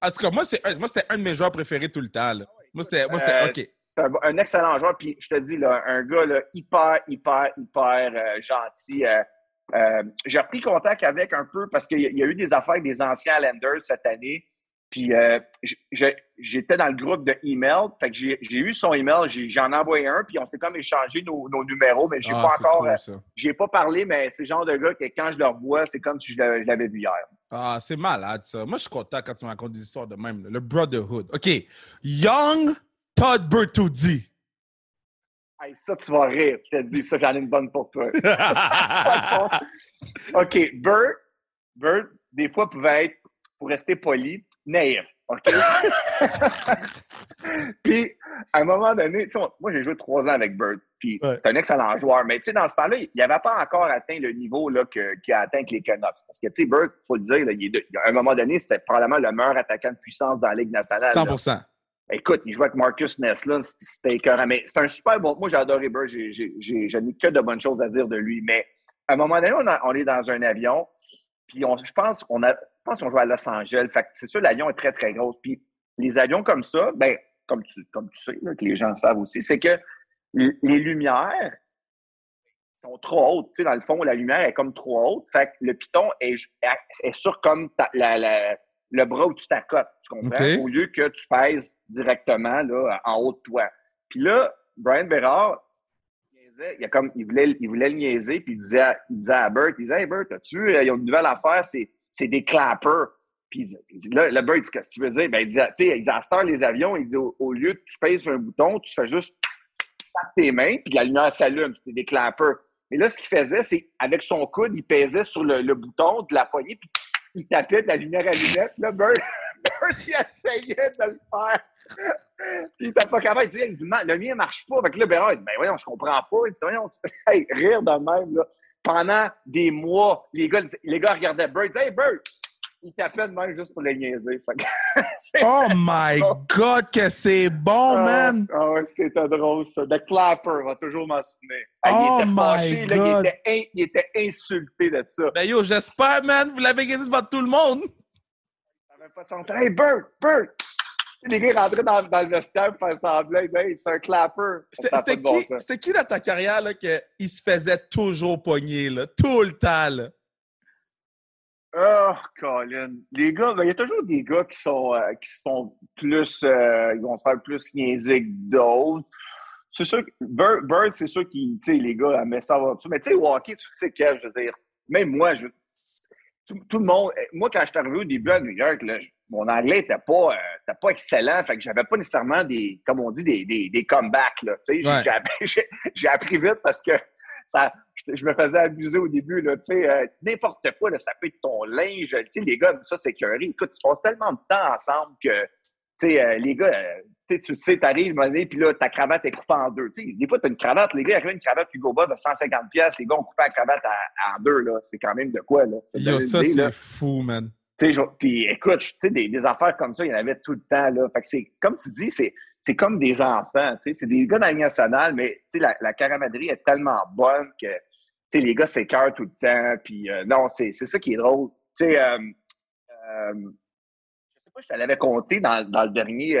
En tout cas, moi, c'était un de mes joueurs préférés tout le temps. Là. Moi, c'était euh, OK un, excellent joueur. Puis je te dis, là, un gars là, hyper, hyper, hyper euh, gentil. Euh, euh, j'ai repris contact avec un peu parce qu'il y, a eu des affaires avec des anciens Landers cette année. Puis euh, j'étais dans le groupe de email. Fait que j'ai eu son email, j'en ai envoyé un, puis on s'est comme échangé nos, numéros, mais j'ai ah, pas encore. J'ai pas parlé, mais c'est le genre de gars que quand je le revois, c'est comme si je l'avais vu hier. Ah, c'est malade, ça. Moi, je suis content quand tu me racontes des histoires de même. Le brotherhood. OK. Young Todd Bertuzzi. Hey, ça, tu vas rire. Je te dis, ça, j'en ai une bonne pour toi. [LAUGHS] [LAUGHS] OK. Bert, Bert, des fois, pouvait être, pour rester poli, naïf. OK? [LAUGHS] puis, à un moment donné, moi, j'ai joué trois ans avec Bird. Puis, c'est un excellent joueur. Mais, tu sais, dans ce temps-là, il n'avait pas encore atteint le niveau qu'il a atteint avec les Canucks. Parce que, tu sais, Bird, il faut le dire, à un moment donné, c'était probablement le meilleur attaquant de puissance dans la Ligue nationale. 100 Écoute, il jouait avec Marcus Ness, c'était écœurant. Mais c'est un super bon. Moi, j'ai adoré Bird. Je n'ai que de bonnes choses à dire de lui. Mais à un moment donné, on, est dans un avion. Puis on, je pense qu'on a, pense qu'on joue à Los Angeles. Fait c'est sûr, l'avion est très, très gros. Puis les avions comme ça, ben, comme tu, comme tu sais, que les gens savent aussi, c'est que les lumières sont trop hautes. Tu sais, dans le fond, la lumière est comme trop haute. Fait que le piton est, est sur comme le bras où tu t'accotes, tu comprends? Au lieu que tu pèses directement là, en haut de toi. Puis là, Brian Bérard, il, a comme, il, voulait, il voulait le niaiser, puis il disait, il disait à Bert, il disait Hey Bert, as-tu vu, il y a une nouvelle affaire, c'est c'est des clappers. Puis il dit, là, le bird, qu'est-ce que tu veux dire? Ben, il dit, tu sais, il les avions, il dit, au, lieu que tu pèses un bouton, tu fais juste tes mains, puis la lumière s'allume. C'était des clappers. Mais là, ce qu'il faisait, c'est, avec son coude, il pesait sur le, bouton de la poignée, puis il tapait de la lumière allumette. Là, Bird, Bird, il essayait de le faire. puis il était pas capable. Il dit, il dit le mien marche pas. Fait que là, Bérard, il dit, ben voyons, je comprends pas. Il dit, voyons, hey, rire de même, là pendant des mois, les gars, les gars regardaient Bird, Hey Bird! Ils tapaient de même juste pour les niaiser. [LAUGHS] oh [LAUGHS] my God, que c'est bon, ah, man! Ah ouais, c'était drôle, ça. The Clapper va toujours m'en souvenir. oh il était fâché, Là, il, était il, était insulté de ça. Ben yo, j'espère, man, vous l'avez gagné devant tout le monde! Il n'avait pas senti. Hey, Bird! Bird! Les gars rentraient dans, dans le vestiaire pour faire semblant. Hey, c'est un clapper. C'était qui, qui dans ta carrière là, qu'il se faisait toujours pogner, là, tout le temps? Là? Oh, Colin. Les gars, ben, il y a toujours des gars qui sont, euh, qui sont plus. Euh, ils vont se faire plus niaiser que d'autres. C'est sûr que Bird, c'est sûr qu'ils, tu sais, les gars, mais ça va. Mais tu sais, Walkie, tu sais, quel, je veux dire, même moi, je, tout, le monde. Moi, quand je suis arrivé au début à New York, là, mon anglais n'était pas, euh, pas excellent. Fait que j'avais pas nécessairement des, comme on dit, des, des, des comebacks. Là, [LAUGHS] j'ai, appris vite parce que ça, je, me faisais abuser au début. Là, euh, n'importe quoi, là, ça peut être ton linge. Les gars, ça, c'est curry. Écoute, tu passes tellement de temps ensemble que euh, les gars, tu sais, t'arrives, puis là, ta cravate est coupée en deux. des fois, tu as une cravate, les gars, arrivent une cravate Hugo Boss de 150 les gars ont coupé la cravate en deux, là. C'est quand même de quoi, là. Yo, ça, c'est fou, man. Puis écoute, des, des affaires comme ça, il y en avait tout le temps, là. Fait que c'est, comme tu dis, c'est, c'est comme des enfants, tu sais. C'est des gars dans la nationale, mais, tu sais, la, la caramaderie est tellement bonne que, tu sais, les gars s'écœurent tout le temps. Puis euh, non, c'est, ça qui est drôle. Tu sais, euh, euh, je te l'avais compté dans, le dernier,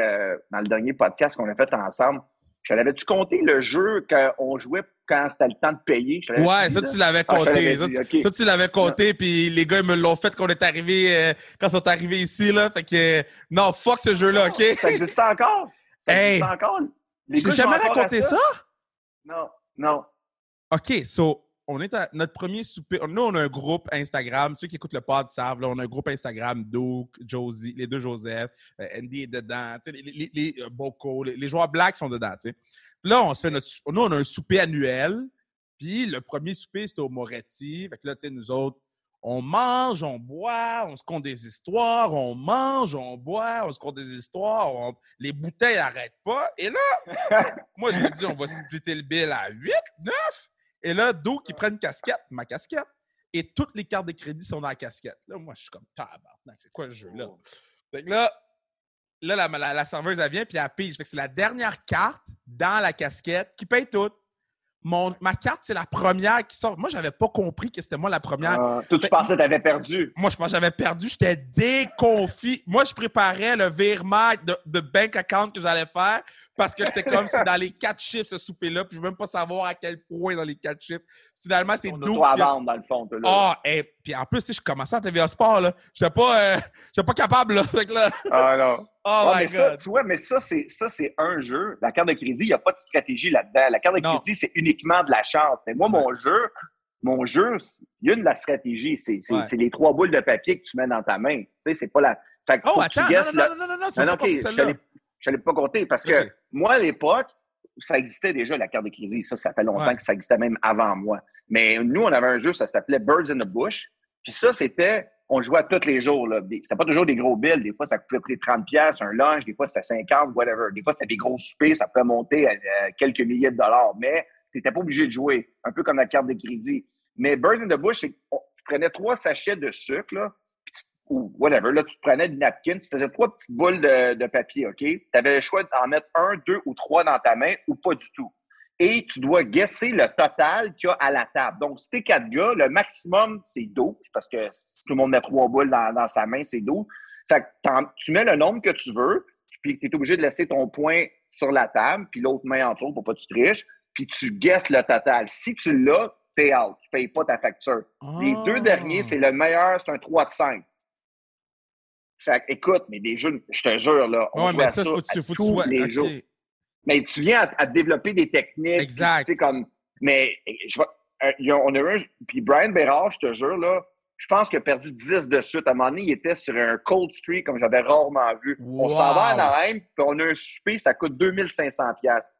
dans le dernier podcast qu'on a fait ensemble. Je l'avais-tu compté le jeu qu'on jouait quand c'était le temps de payer? Ouais, ça, tu l'avais ah, compté. ça, tu l'avais compté, puis les gars, ils me l'ont fait quand on est arrivé, euh, quand ils sont arrivés ici, là. Fait que, non, fuck ce jeu-là, OK? Ça existe encore? Ça existe encore? Les jamais raconté ça? Non, non. OK, so, on est à notre premier souper. Nous, on a un groupe Instagram. Ceux qui écoutent le pod savent, là, on a un groupe Instagram, Duke, Josie, les deux Joseph, euh, Andy est dedans, les, les, les, euh, Boko, les, joueurs blacks sont dedans. Puis là, on se fait notre. Nous, on a un souper annuel. Puis le premier souper, c'était au Moretti. Fait que là, tu sais, nous autres, on mange, on boit, on se compte des histoires, on mange, on boit, on se compte des histoires, les bouteilles n'arrêtent pas. Et là, [LAUGHS] moi, je me dis, on va splitter le bill à 8, 9. Et là, d'où qui prend une casquette, ma casquette, et toutes les cartes de crédit sont dans la casquette. Là, moi, je suis comme tabarnak, c'est quoi le jeu là? Fait que là, là la, serveuse, elle vient, puis elle pige. Fait que c'est la dernière carte dans la casquette qui paye tout ma carte, c'est la première qui sort. Moi, j'avais pas compris que c'était moi la première. Ah, toi, tu pensais que t'avais perdu. Moi, je pensais que j'avais perdu. J'étais déconfit. Moi, je préparais le virement de, bank account que j'allais faire parce que j'étais comme si dans les quatre chiffres, ce souper-là, puis je veux même pas savoir à quel point dans les quatre chiffres. finalement, c'est à vendre, dans le fond. là. Ah, et puis en plus, si je commençais à TVA Sport, là, je n'étais pas, euh, j'étais pas capable, là, Ah, non. Oh Ouais, my mais ça, tu vois, mais ça, c'est ça, c'est un jeu. La carte de crédit, il n'y a pas de stratégie là-dedans. La carte de Non. crédit, c'est uniquement de la chance. Mais moi, mon jeu, mon jeu, il y a de la stratégie. C'est c'est- Ouais. c'est les trois boules de papier que tu mets dans ta main. Tu sais, c'est pas la. Fait que Oh, que tu attends, guesses non, le- non, non, non, non, non, tu Non, m'as non, pas OK, compté je je l'ai pas compter parce que moi, à l'époque, ça existait déjà, la carte de crédit. Ça, ça fait longtemps Ouais. que ça existait même avant moi. Mais nous, on avait un jeu, ça s'appelait Birds in the Bush. Puis ça, c'était, on jouait tous les jours. là. C'était pas toujours des gros bills. Des fois, ça pouvait coûter 30 pièces un lunch. Des fois, c'était 50, whatever. Des fois, c'était des gros soupers. Ça pouvait monter à, quelques milliers de dollars. Mais tu n'étais pas obligé de jouer. Un peu comme la carte de crédit. Mais Birds in the Bush, c'est tu prenais trois sachets de sucre, là, ou whatever. Là, tu te prenais du napkin, tu faisais trois petites boules de, de papier, OK? Tu avais le choix d'en mettre un, deux ou trois dans ta main ou pas du tout. Et tu dois guesser le total qu'il y a à la table. Donc, si t'es quatre gars, le maximum, c'est 12, parce que si tout le monde met trois boules dans, dans sa main, c'est 12. Fait que tu mets le nombre que tu veux, puis tu es obligé de laisser ton point sur la table, puis l'autre main en dessous pour pas que tu triches, puis tu guesses le total. Si tu l'as, t'es out. Tu payes pas ta facture. Les Ah. deux derniers, c'est le meilleur, c'est un 3 de 5. Fait que, écoute, mais des jeux, je te jure, là, on Ouais, joue mais à ça, faut à tu tous les jours. Mais tu viens à, à développer des techniques. Exact. Tu sais, comme, mais je, vais- euh, on a eu un, puis Brian Bérard, je te jure, là, je pense qu'il a perdu 10 de suite. À un moment donné, il était sur un cold streak comme j'avais rarement vu. On s'en va à Wow. Anaheim, puis on a un souper, ça coûte 2500 pièces.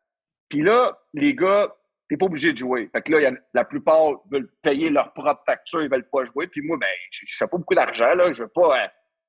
Puis là, les gars, t'es pas obligé de jouer. Fait que là, y a- la plupart veulent payer leur propre facture, ils veulent pas jouer. Puis moi, ben, je, je fais pas beaucoup d'argent, là. Je veux pas, euh,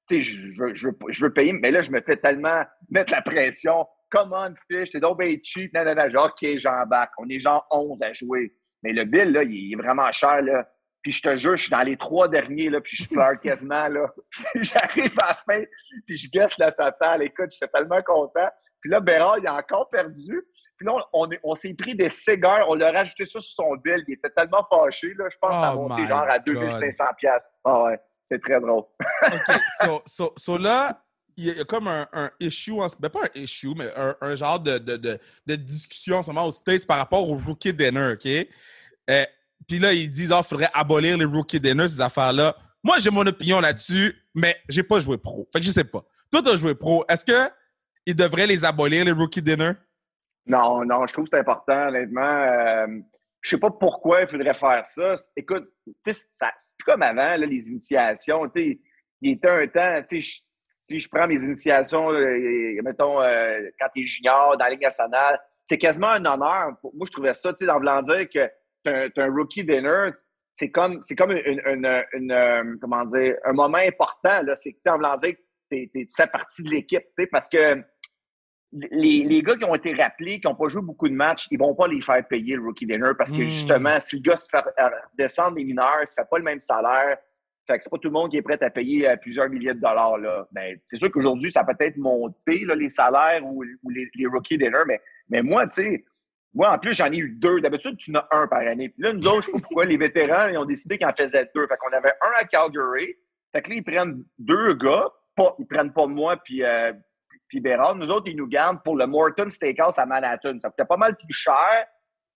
tu sais, je, je, veux- je veux je veux payer, mais là, je me fais tellement mettre la pression. Come on, fish, t'es donc bien cheap. Non, genre, OK, j'embarque. On est genre 11 à jouer. Mais le bill, là, il, est vraiment cher, là. Puis je te jure, je suis dans les trois derniers, là, puis je pleure [LAUGHS] quasiment, là. J'arrive à la fin, puis je guesse le total. Écoute, je suis tellement content. Puis là, Bérard, il a encore perdu. Puis là, on, on est- on s'est pris des cigares, on leur a rajouté ça sur son bill. Il était tellement fâché, là. Je pense que ça a Oh monté my genre à God. 2500 pièces. Ah ouais, c'est très drôle. OK. So, so, so là, il y, a- comme un, issue, en ben pas un issue, mais un, un genre de, de, de, discussion en ce moment aux States par rapport au rookie dinner, OK? Euh, Puis là, ils disent, ah, faudrait abolir les rookie dinners, ces affaires-là. Moi, j'ai mon opinion là-dessus, mais j'ai pas joué pro. Fait que je sais pas. Toi, t'as joué pro. Est-ce que ils devraient les abolir, les rookie dinners? Non, non, je trouve que c'est important, honnêtement. Euh, je sais pas pourquoi il faudrait faire ça. Écoute, c'est plus comme avant, les initiations. Il était un temps, si je prends mes initiations, euh, mettons, euh, quand tu es junior dans la Ligue nationale, c'est quasiment un honneur. Moi, je trouvais ça, tu sais, en voulant dire que un- t'as un rookie dinner, c'est comme, c'est comme une, une- une, euh, comment dire, un moment important. C'est que, tu en voulant dire que tu fais partie de l'équipe, tu sais, parce que les, les gars qui ont été rappelés, qui n'ont pas joué beaucoup de matchs, ils vont pas les faire payer le rookie dinner parce que Mm. justement, si le gars se fait descendre des mineurs, il fait pas le même salaire, fait que c'est pas tout le monde qui est prêt à payer euh, plusieurs milliers de dollars. Là. Ben, c'est sûr qu'aujourd'hui, ça peut être monté, là, les salaires ou, les, les rookie dinner, mais, mais moi, tu sais, moi, en plus, j'en ai eu deux. D'habitude, tu en as un par année. Puis là, nous autres, je sais pas pourquoi, les vétérans, ils ont décidé qu'ils en faisaient deux. Fait qu'on avait un à Calgary. Fait que là, ils prennent deux gars. Ils prennent pas moi puis, euh, puis Bérard. Nous autres, ils nous gardent pour le Morton Steakhouse à Manhattan. Ça coûtait pas mal plus cher.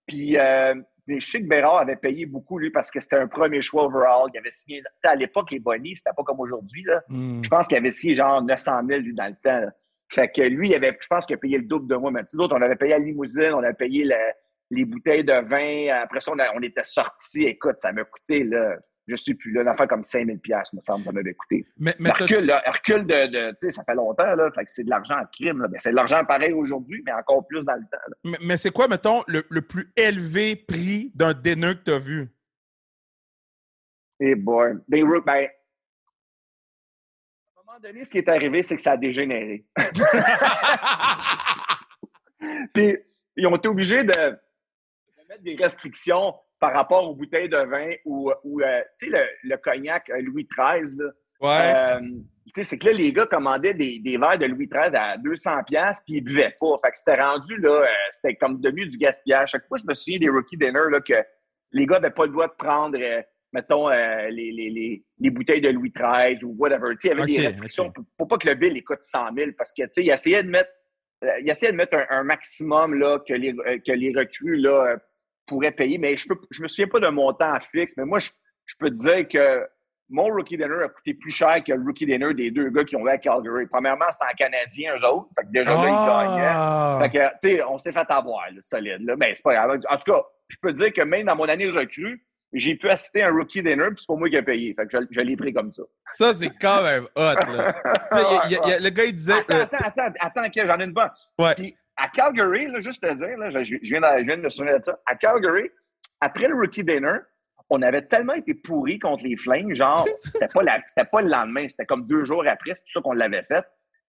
Puis, euh, mais je sais que Bérard avait payé beaucoup, lui, parce que c'était un premier choix overall. Il avait signé... À l'époque, les bonnies, c'était pas comme aujourd'hui. là. Je pense qu'il avait signé genre 900 000 lui, dans le temps. là. Fait que lui, il avait, je pense qu'il a payé le double de moi. Mais nous autres, on avait payé la limousine, on avait payé le- les bouteilles de vin. Après ça, on, a- on était sortis. Écoute, ça m'a coûté, là, je sais plus, là, une affaire comme 5 000 me semble, ça m'avait coûté. Mais, mais Hercule, là, Hercule de, de- tu sais, ça fait longtemps, là. Fait que c'est de l'argent en crime, là. Ben, c'est de l'argent pareil aujourd'hui, mais encore plus dans le temps, là. mais, mais c'est quoi, mettons, le, le plus élevé prix d'un dinner que t'as vu? Et boy. Des rook, ben, à un moment donné, ce qui est arrivé, c'est que ça a dégénéré. [LAUGHS] Puis, ils ont été obligés de, de mettre des restrictions par rapport aux bouteilles de vin ou, ou euh, tu sais, le, le cognac euh, Louis XIII, là. Ouais. Euh, tu sais, c'est que là, les gars commandaient des, des verres de Louis XIII à 200 pièces puis ils buvaient pas. Fait que c'était rendu, là, euh, c'était comme devenu du gaspillage. Chaque fois, je me souviens des rookie dinner, là, que les gars n'avaient pas le droit de prendre, euh, mettons, les, les, les, les bouteilles de Louis XIII ou whatever. Tu sais, il y avait des restrictions pour, pour pas que le bill il coûte 100 000 parce que, tu sais, il essayait de mettre, il essayait de mettre un, un maximum, là, que les, que les recrues, là, pourrait payer, mais je ne je me souviens pas d'un montant fixe, mais moi, je, je peux te dire que mon rookie dinner a coûté plus cher que le rookie dinner des deux gars qui ont eu à Calgary. Premièrement, c'était en Canadien, eux autres. Fait que déjà, là, ils gagnaient. Ah! Fait que, tu sais, on s'est fait avoir, là, solide. Là. Mais c'est pas grave. En tout cas, je peux te dire que même dans mon année recrue, j'ai pu assister à un rookie dinner, puis c'est pas moi qui ai payé. Fait que je, je l'ai pris comme ça. Ça, c'est quand même hot, là. [LAUGHS] Y a- y a- le gars, il disait... Attends, euh, attends, attends, attends, j'en ai une bonne. Ouais. Puis à Calgary, là, juste te dire, là, je, je viens de, je viens de me souvenir de ça. À Calgary, après le rookie dinner, on avait tellement été pourris contre les Flames, genre, [LAUGHS] c'était pas, la- pas le lendemain, c'était comme deux jours après, c'est tout ça qu'on l'avait fait,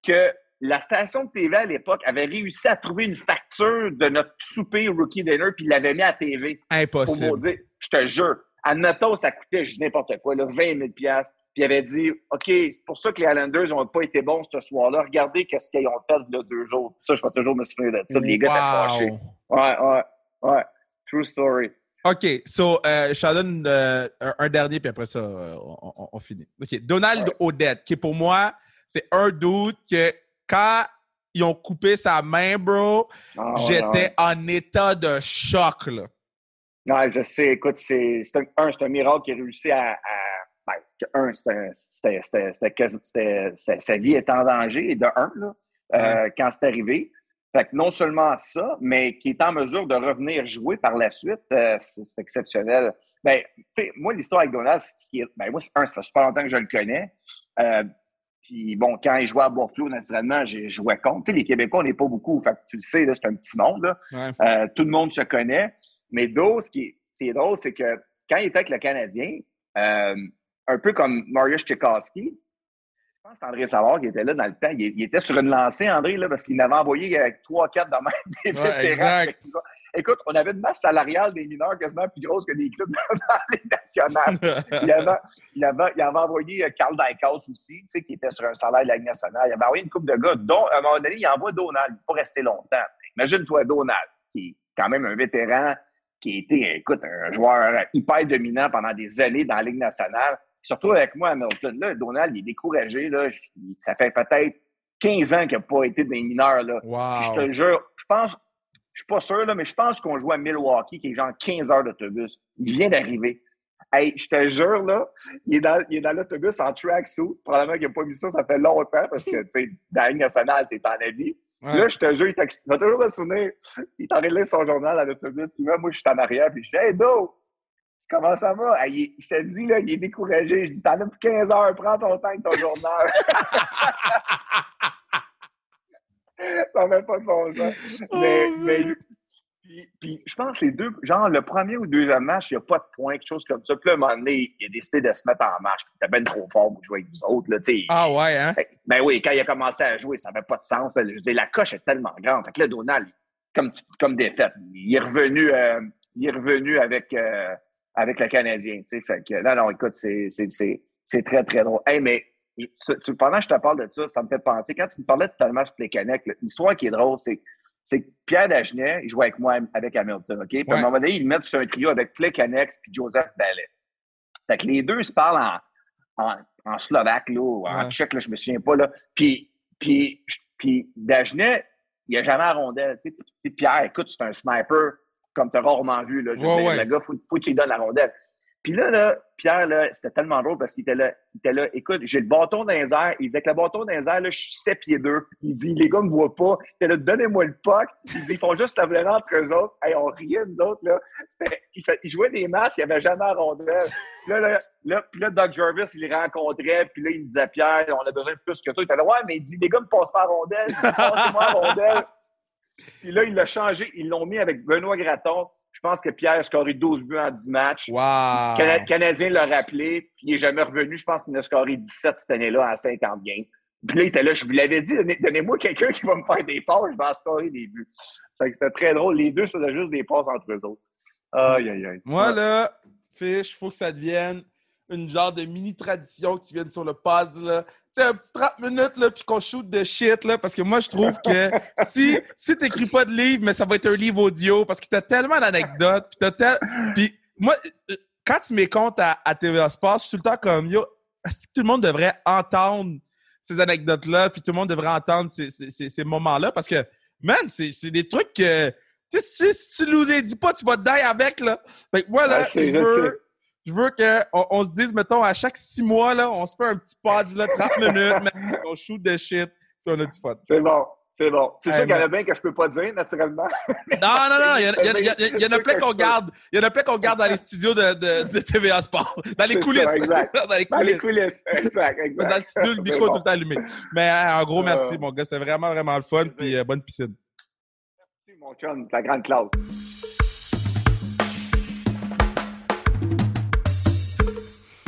que la station de TV à l'époque avait réussi à trouver une facture de notre souper rookie dinner, puis l'avait mis à TV. Pour impossible. vous dire, je te jure, admettons, ça coûtait, dis n'importe quoi, là, 20 000 Puis il avait dit, OK, c'est pour ça que les Islanders n'ont pas été bons ce soir-là. Regardez qu'est-ce qu'ils ont fait là, deux jours. Ça, je vais toujours me souvenir de ça. Les gars étaient fâchés. Ouais, ouais, ouais. True story. OK, so, euh, je donne euh, un, dernier, puis après ça, euh, on, on- on finit. OK, Donald Odette, qui pour moi, c'est un doute que quand ils ont coupé sa main, bro, Ah, j'étais ouais. en état de choc, là. Ouais, je sais. Écoute, c'est c'est un, un, c'est un miracle qui a réussi à. à ben, que un, c'était- sa vie est en danger, de un, là, euh, quand c'est arrivé. Fait que non seulement ça, mais qui est en mesure de revenir jouer par la suite, euh, c'est exceptionnel. Ben, moi, l'histoire avec Donald, c'est ce qui est- ben, moi, c'est un, ça fait super longtemps que je le connais. Euh, puis bon, quand il jouait à Buffalo, naturellement, j'ai joué contre. Tu sais, les Québécois, on n'est pas beaucoup. Fait que tu le sais, c'est un petit monde. Là. Ouais. Euh, tout le monde se connaît. Mais Do, ce qui est, ce qui est drôle, c'est que quand il était avec le Canadien, euh, un peu comme Mariusz Tchaikovsky, je pense que c'est André Savard qui était là dans le temps. Il, il était sur une lancée, André, là, parce qu'il n'avait envoyé avec 3-4 de même des Ouais, vétérans. Écoute, on avait une masse salariale des mineurs quasiment plus grosse que des clubs [LAUGHS] dans la Ligue nationale. Il avait, il avait, il avait envoyé euh, Carl Dykhouse aussi, tu sais, qui était sur un salaire de la Ligue nationale. Il avait envoyé une coupe de gars, dont, à un moment donné, il envoie Donald. Pas rester longtemps. Imagine-toi Donald, qui est quand même un vétéran, qui a été, écoute, un joueur hyper dominant pendant des années dans la Ligue nationale. Surtout avec moi à Milton. Là, Donald, il est découragé. Là. Ça fait peut-être 15 ans qu'il n'a pas été des mineurs. Là. Wow. Je te jure, je pense, je suis pas sûr, là, mais je pense qu'on joue à Milwaukee, qui est genre 15 heures d'autobus. Il vient d'arriver. Hey, je te jure, là, il est dans, l'autobus en tracksuit. Probablement qu'il n'a pas vu ça, ça fait longtemps, parce que, tu sais, dans la Ligue nationale, t'es en habit. Ouais. Là, je te jure, il, va toujours me souvenir. Il en train de son journal à l'autobus, puis là, moi, je suis en arrière, puis je dis Hey, Do, comment ça va? Hey, il- je te dis, là, il est découragé. Je dis T'en as pour 15 heures, prends ton temps avec ton journal. [LAUGHS] ça n'a pas de bon sens. Mais, Oh, mais puis, puis je pense que les deux, genre le premier ou deuxième match, il n'y a pas de points, quelque chose comme ça. Puis là, à un moment donné, il a décidé de se mettre en marche. Il était bien trop fort pour jouer avec nous autres. Là. Ah ouais, hein? Ben oui, quand il a commencé à jouer, ça n'avait pas de sens. Je dire, la coche est tellement grande. Fait que là, Donald, comme, comme défaite, il est revenu, euh, il est revenu avec, euh, avec le Canadien. tu sais. Fait que, non, non, écoute, c'est, c'est, c'est, c'est très, très drôle. Hey, mais tu- pendant que je te parle de ça, ça me fait penser, quand tu me parlais totalement sur Plekanec, l'histoire qui est drôle, c'est c'est que Pierre Dagenet, il jouait avec moi avec Hamilton, OK? Puis à un moment donné, ils mettent sur un trio avec Plekanec puis Joseph Ballet. Fait que les deux se parlent en, en, en slovaque, là, ou en Ouais. tchèque, là, je me souviens pas, là. Puis, puis, puis Dagenet, il a jamais à rondelle, tu sais. Pierre, écoute, c'est un sniper comme tu as rarement vu, là. Je Ouais, ouais. le gars, faut, faut que tu lui donnes la rondelle. Puis là, là, Pierre, là, c'était tellement drôle parce qu'il était là, il était là, écoute, j'ai le bâton dans les airs. Il dit que le bâton dans les airs, là, je suis 7 pieds 2. Il dit, les gars me voient pas. Il était là, donnez-moi le puck. Il dit, ils font juste la vraie entre eux autres. Hey, on riait, nous autres, là. Il, fait, il jouait des matchs, il avait jamais à rondelle. Puis là, là, là, puis là, Doug Jarvis, il les rencontrait, puis là, il me disait, Pierre, on a besoin de plus que toi. Il était là, ouais, mais il dit, les gars me passent pas à rondelle. Il Passez-moi à rondelle. Puis là, il l'a changé. Ils l'ont mis avec Benoît Gratton. Je pense que Pierre a scoré 12 buts en 10 matchs. Wow. Cana- Canadien l'a rappelé, puis il n'est jamais revenu. Je pense qu'il a scoré 17 cette année-là en 50 games. Puis là, il était là, je vous l'avais dit, donnez- donnez-moi quelqu'un qui va me faire des passes, je vais en scorer des buts. Fait que c'était très drôle. Les deux faisaient juste des passes entre eux autres. Aïe, aïe, aïe. Moi, là, Fish, faut que ça devienne une genre de mini-tradition que tu viennes sur le pod, là. Tu sais, un petit 30 minutes, là, puis qu'on shoot de shit, là, parce que moi, je trouve que [LAUGHS] si, si t'écris pas de livre, mais ça va être un livre audio, parce que t'as tellement d'anecdotes, puis t'as tel... Puis moi, euh, quand tu m'écoutes à, à TVA Sports, je suis tout le temps comme, yo, est-ce que tout le monde devrait entendre ces anecdotes-là, puis tout le monde devrait entendre ces, ces- ces- ces moments-là, parce que, man, c'est c'est des trucs que Tu sais, si tu nous les dis pas, tu vas te die avec, là. Fait que moi, là, Ouais, je c'est- je veux, je veux qu'on on se dise, mettons, à chaque six mois, là, on se fait un petit pod, là, 30 minutes, man, on shoot de shit, puis on a du fun. C'est bon. C'est bon. C'est Hey, sûr qu'il y en a bien que je peux pas dire, naturellement. Non, non, non, il y, en a- y y y en plein qu'on garde. Il y en a plein qu'on garde dans les studios de, de, de TVA Sport. Dans les coulisses. ça, exact. [LAUGHS] dans les Dans les coulisses. coulisses. Exact, exact. Dans le studio, le micro est bon. tout le temps allumé. Mais en gros, merci, Euh, mon gars. C'est vraiment, vraiment le fun. Puis euh, bonne piscine. Merci, mon chum, la grande classe.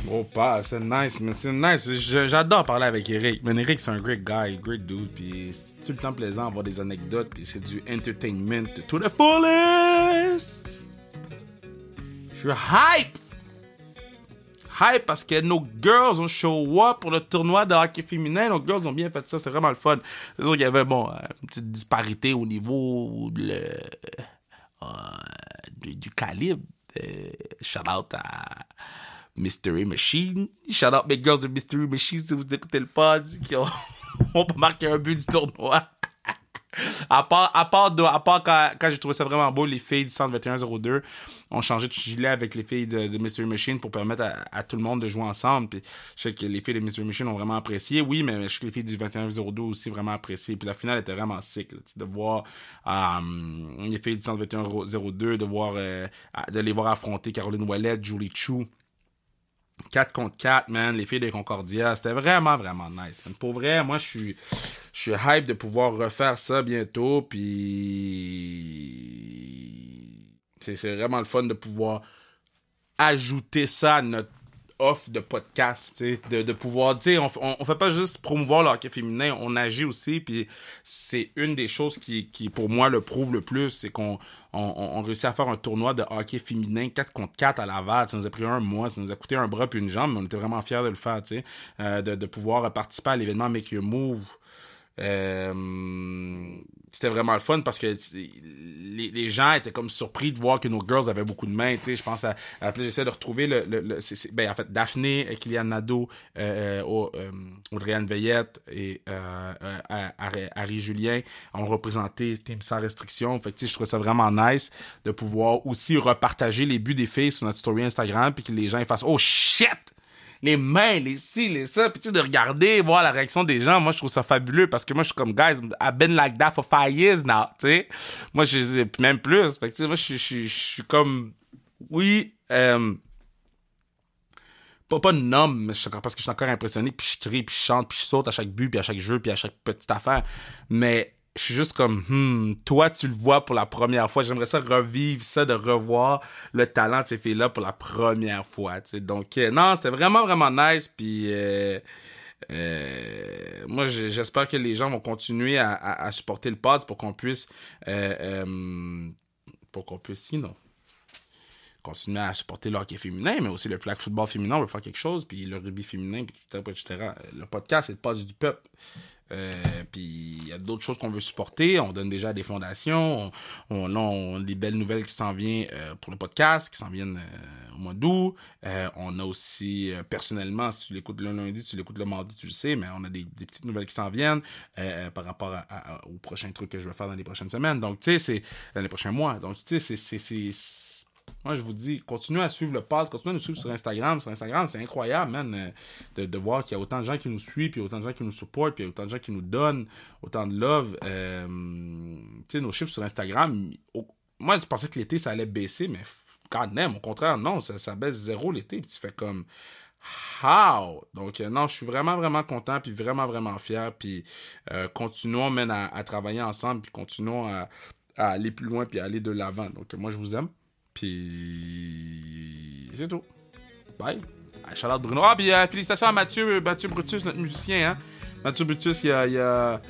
Oh, pas, c'est nice, mais c'est nice. J'adore parler avec Eric. Mais Eric, c'est un great guy, great dude. Puis c'est tout le temps plaisant d'avoir des anecdotes. Puis c'est du entertainment to the fullest. Je suis hype. Hype parce que nos girls ont show up pour le tournoi de hockey féminin. Nos girls ont bien fait ça. C'était vraiment le fun. C'est sûr qu'il y avait, bon, euh, une petite disparité au niveau euh, du, du calibre. Euh, shout out à Mystery Machine. Shout out mes girls de Mystery Machine si vous écoutez le pod qui ont, [LAUGHS] ont pas marqué un but du tournoi. [LAUGHS] à part, à part, de- à part quand, quand j'ai trouvé ça vraiment beau, les filles du centre 2102 ont changé de gilet avec les filles de, Mystery Machine pour permettre à, tout le monde de jouer ensemble. Puis je sais que les filles de Mystery Machine ont vraiment apprécié. Oui, mais je sais que les filles du 2102 ont aussi vraiment apprécié. Puis la finale était vraiment sick. de voir euh, les filles du centre 2102, de voir euh, de les voir affronter Caroline Ouellet, Julie Chou. 4 contre 4, man, les filles de Concordia, c'était vraiment, vraiment nice. Pour vrai, moi, je suis, je suis hype de pouvoir refaire ça bientôt, puis c'est vraiment le fun de pouvoir ajouter ça à notre offre de podcast, de, de pouvoir, tu on, on, on fait pas juste promouvoir le hockey féminin, on agit aussi, puis c'est une des choses qui, qui, pour moi, le prouve le plus, c'est qu'on on, on réussit à faire un tournoi de hockey féminin 4 contre 4 à Laval, ça nous a pris un mois, ça nous a coûté un bras puis une jambe, mais on était vraiment fiers de le faire, tu sais, euh, de, de pouvoir participer à l'événement Make Your Move, euh, c'était vraiment le fun parce que les, les gens étaient comme surpris de voir que nos girls avaient beaucoup de mains. Tu sais, je pense à, à j'essaie de retrouver le, le, le- c'est- ben en fait Daphné, euh, Kylian Nadeau, euh, euh, euh, Audrey-Anne Veillette et Harry, Julien ont représenté Team sans restriction. Fait que je trouvais ça vraiment nice de pouvoir aussi repartager les buts des filles sur notre story Instagram puis que les gens fassent oh shit les mains, les ci, les ça, puis de regarder, voir la réaction des gens, moi, je trouve ça fabuleux parce que moi, je suis comme, guys, I've been like that for five years now, tu sais. Moi, je même plus. Fait que, tu sais, moi, je suis- comme, oui, euh, pas, pas encore, parce que je suis encore impressionné, puis je crie, puis je chante, puis je saute à chaque but, puis à chaque jeu, puis à chaque petite affaire. Mais je suis juste comme, hmm, toi, tu le vois pour la première fois. J'aimerais ça revivre ça, de revoir le talent de ces filles-là pour la première fois, tu sais. Donc, euh, non, c'était vraiment, vraiment nice, puis... euh, euh, moi, j'espère que les gens vont continuer à, à- à supporter le pod pour qu'on puisse... euh, euh, pour qu'on puisse, know, continuer à supporter le féminin, mais aussi le flag football féminin, on veut faire quelque chose, puis le rugby féminin, puis etc.. Le podcast, c'est le poste du peuple. Euh, puis il y a d'autres choses qu'on veut supporter. On donne déjà des fondations. On, là, on a des belles nouvelles qui s'en viennent euh, pour le podcast, qui s'en viennent euh, au mois d'août. On a aussi, personnellement, si tu l'écoutes le lundi, tu l'écoutes le mardi, tu le sais, mais on a des, petites nouvelles qui s'en viennent par rapport à, à- aux prochains trucs que je vais faire dans les prochaines semaines. Donc, tu sais, c'est dans les prochains mois. Donc, tu sais, c'est moi, je vous dis, continuez à suivre le pod, continuez à nous suivre sur Instagram. Sur Instagram, c'est incroyable, man, euh, de, de voir qu'il y a autant de gens qui nous suivent, puis autant de gens qui nous supportent, puis autant de gens qui nous donnent autant de love. Euh, tu sais, nos chiffres sur Instagram, moi, je pensais que l'été, ça allait baisser, mais quand même, au contraire, non, ça, ça baisse zéro l'été, puis tu fais comme... How? Donc, euh, non, je suis vraiment, vraiment content, puis vraiment, vraiment fier, puis continuons, man, à, travailler ensemble, puis continuons à, aller plus loin, puis à aller de l'avant. Donc, moi, je vous aime. Puis c'est tout. Bye. Ah, out Bruno. Ah, puis euh, félicitations à Mathieu, Mathieu Brutus, notre musicien. Hein? Mathieu Brutus, il a, il, a,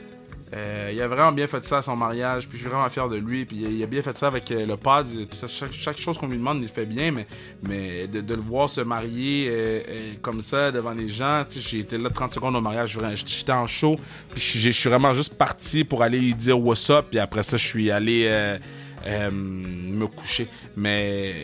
euh, il a vraiment bien fait ça à son mariage. Puis je suis vraiment fier de lui. Puis il a bien fait ça avec euh, le pod. Tout- Chaque, chaque chose qu'on lui demande, il le fait bien. Mais, mais de, de le voir se marier comme ça devant les gens. tu sais, J'ai été là 30 secondes au mariage. J'étais en show. Puis je je suis vraiment juste parti pour aller lui dire what's up. Puis après ça, je suis allé. Euh, euh, me coucher. Mais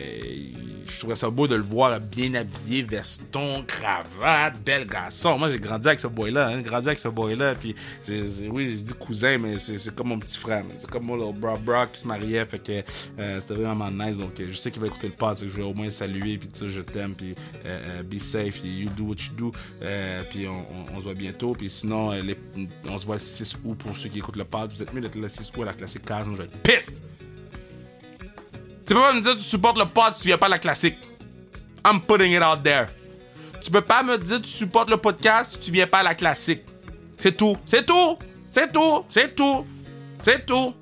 je trouvais ça beau de le voir bien habillé, veston, cravate, bel garçon. Moi, j'ai grandi avec ce boy-là, hein, grandi avec ce boy-là. Puis, oui, j'ai dit cousin, mais c'est comme mon petit frère. C'est comme mon little bro, bro qui se mariait. Fait que euh, c'était vraiment nice. Donc, je sais qu'il va écouter le pod. Je vais au moins saluer. Puis, tu je t'aime. Puis, euh, euh, be safe. You do what you do. puis, on, se voit bientôt. Puis, sinon, on se voit le 6 août pour ceux qui écoutent le pod. Vous êtes mieux d'être le 6 août à la classique cage. Je vais être piste! Tu peux pas me dire que tu supportes le pod si tu viens pas à la classique. I'm putting it out there. Tu peux pas me dire que tu supportes le podcast si tu viens pas à la classique. C'est tout. C'est tout. C'est tout. C'est tout. C'est tout.